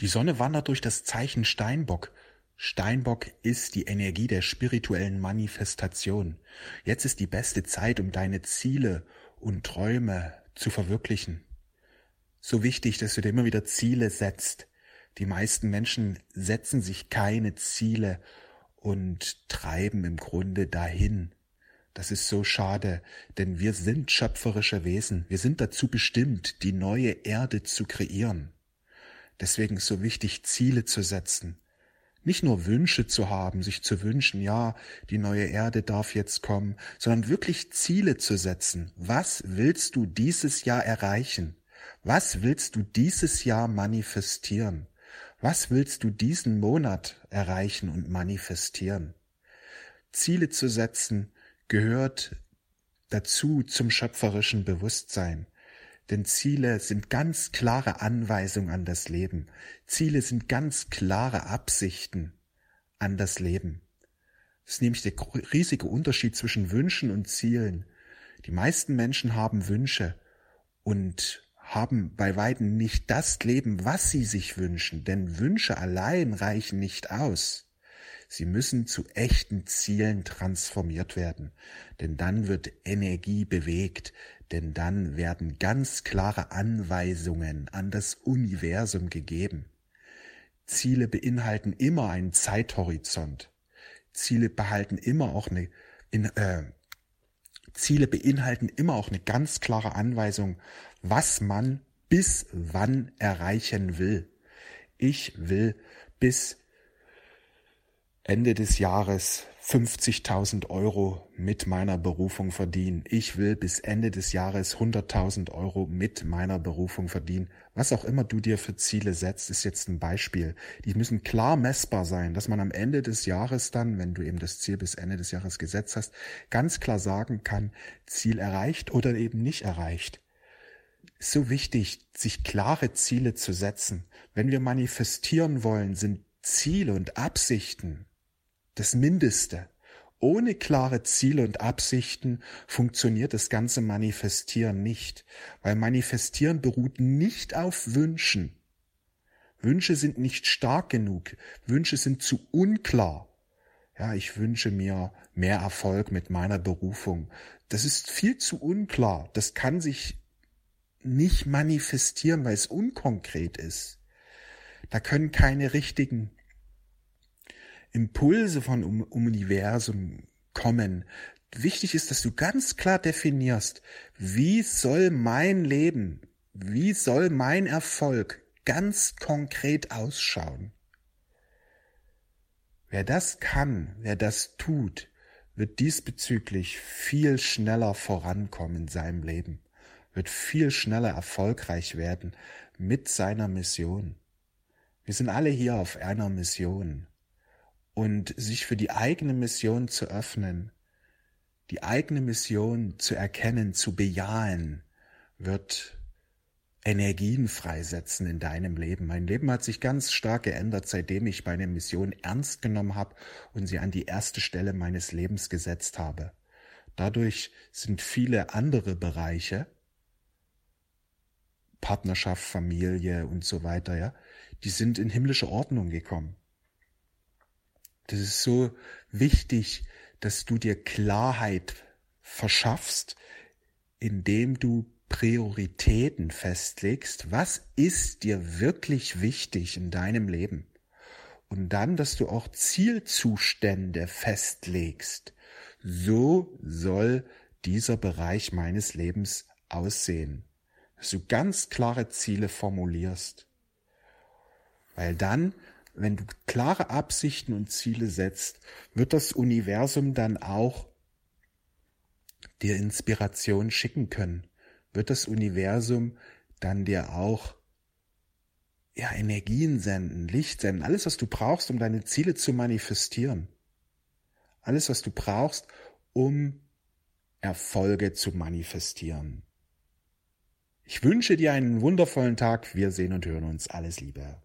Die Sonne wandert durch das Zeichen Steinbock. Steinbock ist die Energie der spirituellen Manifestation. Jetzt ist die beste Zeit, um deine Ziele und Träume zu verwirklichen. So wichtig, dass du dir immer wieder Ziele setzt. Die meisten Menschen setzen sich keine Ziele und treiben im Grunde dahin. Das ist so schade, denn wir sind schöpferische Wesen. Wir sind dazu bestimmt, die neue Erde zu kreieren. Deswegen ist so wichtig, Ziele zu setzen. Nicht nur Wünsche zu haben, sich zu wünschen, ja, die neue Erde darf jetzt kommen, sondern wirklich Ziele zu setzen. Was willst du dieses Jahr erreichen? Was willst du dieses Jahr manifestieren? Was willst du diesen Monat erreichen und manifestieren? Ziele zu setzen gehört dazu zum schöpferischen Bewusstsein. Denn Ziele sind ganz klare Anweisungen an das Leben. Ziele sind ganz klare Absichten an das Leben. Das ist nämlich der riesige Unterschied zwischen Wünschen und Zielen. Die meisten Menschen haben Wünsche und haben bei weitem nicht das Leben, was sie sich wünschen, denn Wünsche allein reichen nicht aus. Sie müssen zu echten Zielen transformiert werden, denn dann wird Energie bewegt, denn dann werden ganz klare Anweisungen an das Universum gegeben. Ziele beinhalten immer einen Zeithorizont. Ziele behalten immer auch eine, in, äh, Ziele beinhalten immer auch eine ganz klare Anweisung, was man bis wann erreichen will. Ich will bis Ende des Jahres 50.000 Euro mit meiner Berufung verdienen. Ich will bis Ende des Jahres 100.000 Euro mit meiner Berufung verdienen. Was auch immer du dir für Ziele setzt, ist jetzt ein Beispiel. Die müssen klar messbar sein, dass man am Ende des Jahres dann, wenn du eben das Ziel bis Ende des Jahres gesetzt hast, ganz klar sagen kann, Ziel erreicht oder eben nicht erreicht. So wichtig, sich klare Ziele zu setzen. Wenn wir manifestieren wollen, sind Ziele und Absichten das Mindeste. Ohne klare Ziele und Absichten funktioniert das ganze Manifestieren nicht, weil Manifestieren beruht nicht auf Wünschen. Wünsche sind nicht stark genug, Wünsche sind zu unklar. Ja, ich wünsche mir mehr Erfolg mit meiner Berufung. Das ist viel zu unklar. Das kann sich nicht manifestieren, weil es unkonkret ist. Da können keine richtigen Impulse von um Universum kommen. Wichtig ist, dass du ganz klar definierst, wie soll mein Leben, wie soll mein Erfolg ganz konkret ausschauen. Wer das kann, wer das tut, wird diesbezüglich viel schneller vorankommen in seinem Leben, wird viel schneller erfolgreich werden mit seiner Mission. Wir sind alle hier auf einer Mission und sich für die eigene Mission zu öffnen, die eigene Mission zu erkennen, zu bejahen, wird Energien freisetzen in deinem Leben. Mein Leben hat sich ganz stark geändert, seitdem ich meine Mission ernst genommen habe und sie an die erste Stelle meines Lebens gesetzt habe. Dadurch sind viele andere Bereiche, Partnerschaft, Familie und so weiter, ja, die sind in himmlische Ordnung gekommen. Das ist so wichtig, dass du dir Klarheit verschaffst, indem du Prioritäten festlegst. Was ist dir wirklich wichtig in deinem Leben? Und dann, dass du auch Zielzustände festlegst. So soll dieser Bereich meines Lebens aussehen. Dass du ganz klare Ziele formulierst. Weil dann wenn du klare Absichten und Ziele setzt, wird das Universum dann auch dir Inspiration schicken können. Wird das Universum dann dir auch ja, Energien senden, Licht senden, alles, was du brauchst, um deine Ziele zu manifestieren. Alles, was du brauchst, um Erfolge zu manifestieren. Ich wünsche dir einen wundervollen Tag. Wir sehen und hören uns. Alles Liebe.